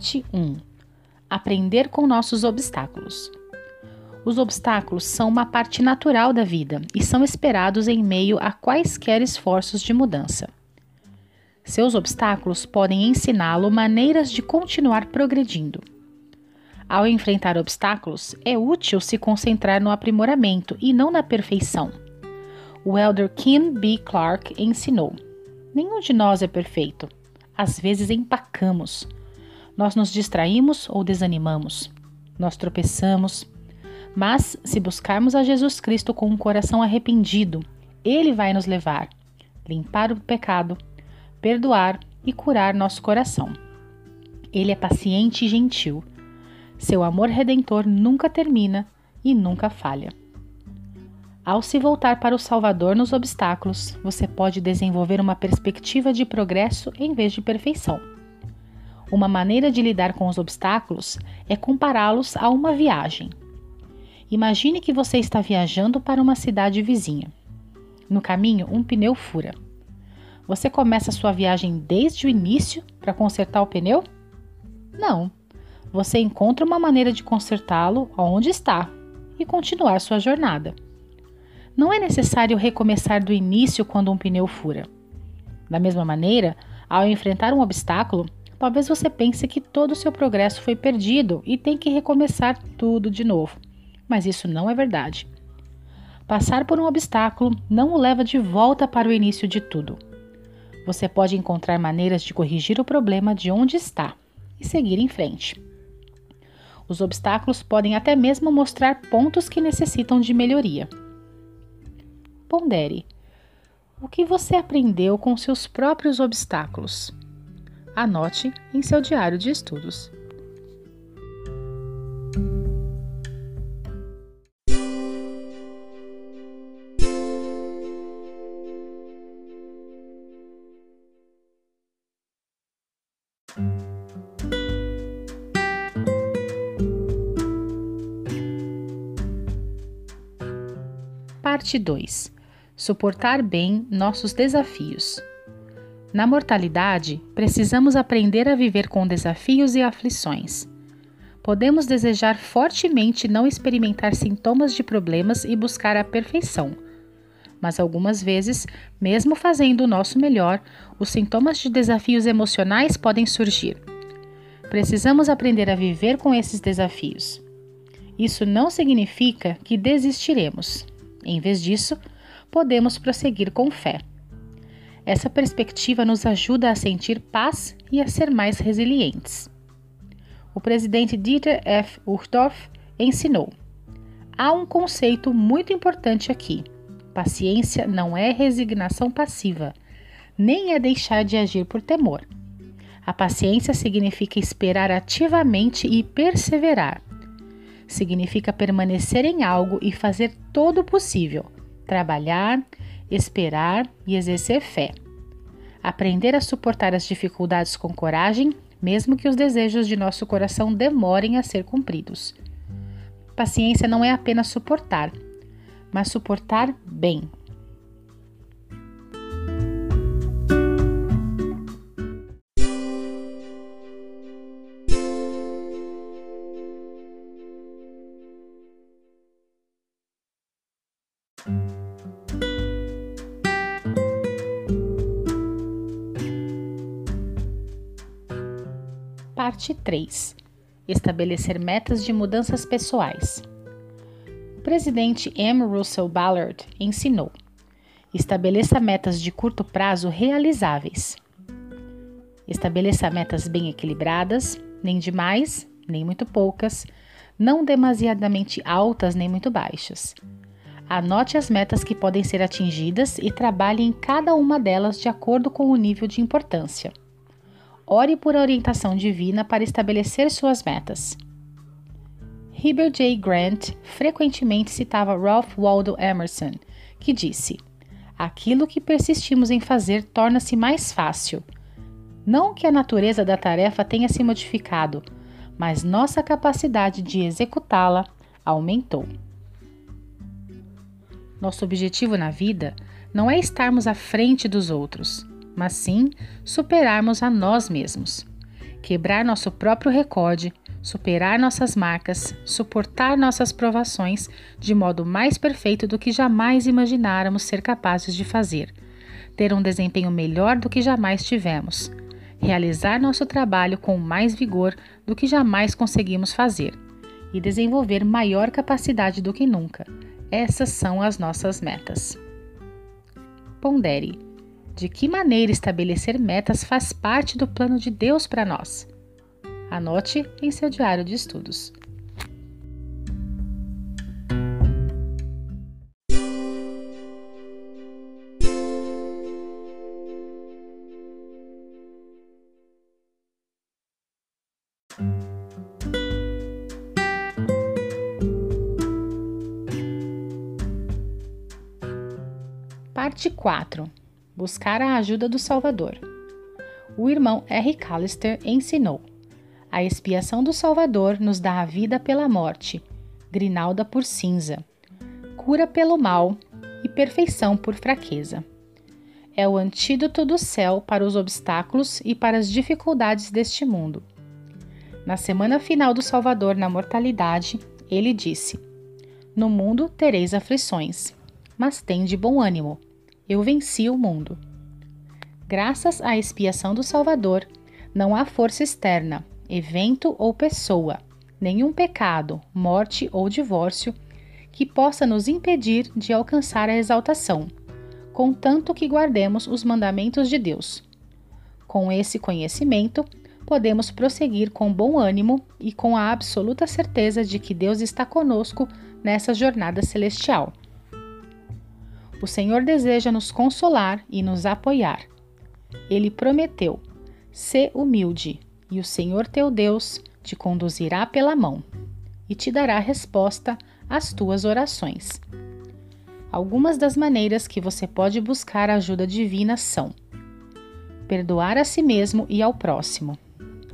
Parte 1 Aprender com nossos obstáculos. Os obstáculos são uma parte natural da vida e são esperados em meio a quaisquer esforços de mudança. Seus obstáculos podem ensiná-lo maneiras de continuar progredindo. Ao enfrentar obstáculos, é útil se concentrar no aprimoramento e não na perfeição. O elder Kim B. Clark ensinou: Nenhum de nós é perfeito. Às vezes empacamos. Nós nos distraímos ou desanimamos. Nós tropeçamos. Mas, se buscarmos a Jesus Cristo com um coração arrependido, Ele vai nos levar, limpar o pecado, perdoar e curar nosso coração. Ele é paciente e gentil. Seu amor redentor nunca termina e nunca falha. Ao se voltar para o Salvador nos obstáculos, você pode desenvolver uma perspectiva de progresso em vez de perfeição. Uma maneira de lidar com os obstáculos é compará-los a uma viagem. Imagine que você está viajando para uma cidade vizinha. No caminho, um pneu fura. Você começa sua viagem desde o início para consertar o pneu? Não. Você encontra uma maneira de consertá-lo onde está e continuar sua jornada. Não é necessário recomeçar do início quando um pneu fura. Da mesma maneira, ao enfrentar um obstáculo, talvez você pense que todo o seu progresso foi perdido e tem que recomeçar tudo de novo. Mas isso não é verdade. Passar por um obstáculo não o leva de volta para o início de tudo. Você pode encontrar maneiras de corrigir o problema de onde está e seguir em frente. Os obstáculos podem até mesmo mostrar pontos que necessitam de melhoria. Pondere. O que você aprendeu com seus próprios obstáculos? Anote em seu diário de estudos. Parte 2 Suportar bem nossos desafios. Na mortalidade, precisamos aprender a viver com desafios e aflições. Podemos desejar fortemente não experimentar sintomas de problemas e buscar a perfeição. Mas algumas vezes, mesmo fazendo o nosso melhor, os sintomas de desafios emocionais podem surgir. Precisamos aprender a viver com esses desafios. Isso não significa que desistiremos. Em vez disso, podemos prosseguir com fé. Essa perspectiva nos ajuda a sentir paz e a ser mais resilientes. O presidente Dieter F. Uchtdorf ensinou: há um conceito muito importante aqui. Paciência não é resignação passiva, nem é deixar de agir por temor. A paciência significa esperar ativamente e perseverar. Significa permanecer em algo e fazer todo o possível trabalhar, esperar e exercer fé. Aprender a suportar as dificuldades com coragem, mesmo que os desejos de nosso coração demorem a ser cumpridos. Paciência não é apenas suportar, mas suportar bem. Parte 3 Estabelecer metas de mudanças pessoais. O presidente M. Russell Ballard ensinou: estabeleça metas de curto prazo realizáveis. Estabeleça metas bem equilibradas, nem demais, nem muito poucas, não demasiadamente altas nem muito baixas. Anote as metas que podem ser atingidas e trabalhe em cada uma delas de acordo com o nível de importância ore por orientação divina para estabelecer suas metas. Heber J. Grant frequentemente citava Ralph Waldo Emerson, que disse: Aquilo que persistimos em fazer torna-se mais fácil. Não que a natureza da tarefa tenha se modificado, mas nossa capacidade de executá-la aumentou. Nosso objetivo na vida não é estarmos à frente dos outros, mas sim superarmos a nós mesmos. quebrar nosso próprio recorde, superar nossas marcas, suportar nossas provações de modo mais perfeito do que jamais imagináramos ser capazes de fazer, ter um desempenho melhor do que jamais tivemos, realizar nosso trabalho com mais vigor do que jamais conseguimos fazer e desenvolver maior capacidade do que nunca. Essas são as nossas metas. Pondere: de que maneira estabelecer metas faz parte do plano de Deus para nós? Anote em seu diário de estudos. Parte 4 Buscar a ajuda do Salvador. O irmão R. Callister ensinou: a expiação do Salvador nos dá a vida pela morte, grinalda por cinza, cura pelo mal e perfeição por fraqueza. É o antídoto do céu para os obstáculos e para as dificuldades deste mundo. Na semana final do Salvador na mortalidade, ele disse: No mundo tereis aflições, mas tem de bom ânimo. Eu venci o mundo. Graças à expiação do Salvador, não há força externa, evento ou pessoa, nenhum pecado, morte ou divórcio que possa nos impedir de alcançar a exaltação, contanto que guardemos os mandamentos de Deus. Com esse conhecimento, podemos prosseguir com bom ânimo e com a absoluta certeza de que Deus está conosco nessa jornada celestial. O Senhor deseja nos consolar e nos apoiar. Ele prometeu: "Sê humilde, e o Senhor teu Deus te conduzirá pela mão e te dará resposta às tuas orações. Algumas das maneiras que você pode buscar ajuda divina são: perdoar a si mesmo e ao próximo,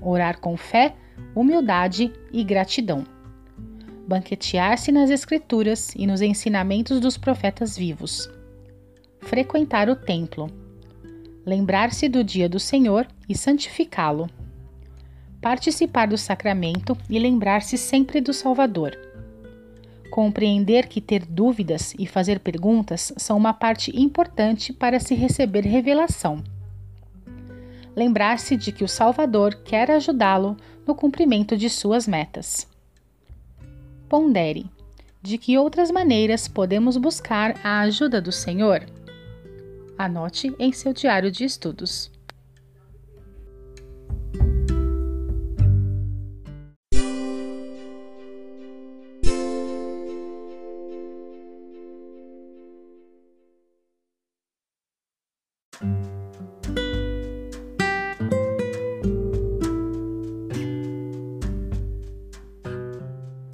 orar com fé, humildade e gratidão, banquetear-se nas Escrituras e nos ensinamentos dos profetas vivos, frequentar o templo, lembrar-se do dia do Senhor e santificá-lo participar do sacramento e lembrar-se sempre do Salvador. Compreender que ter dúvidas e fazer perguntas são uma parte importante para se receber revelação. Lembrar-se de que o Salvador quer ajudá-lo no cumprimento de suas metas. Pondere: de que outras maneiras podemos buscar a ajuda do Senhor? Anote em seu diário de estudos.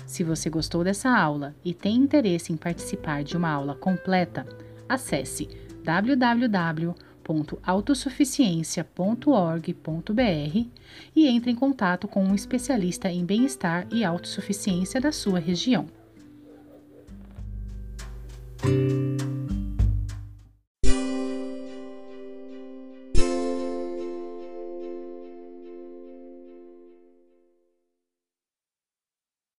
Se você gostou dessa aula e tem interesse em participar de uma aula completa, acesse www.autossuficiencia.org.br e entre em contato com um especialista em bem-estar e autossuficiência da sua região.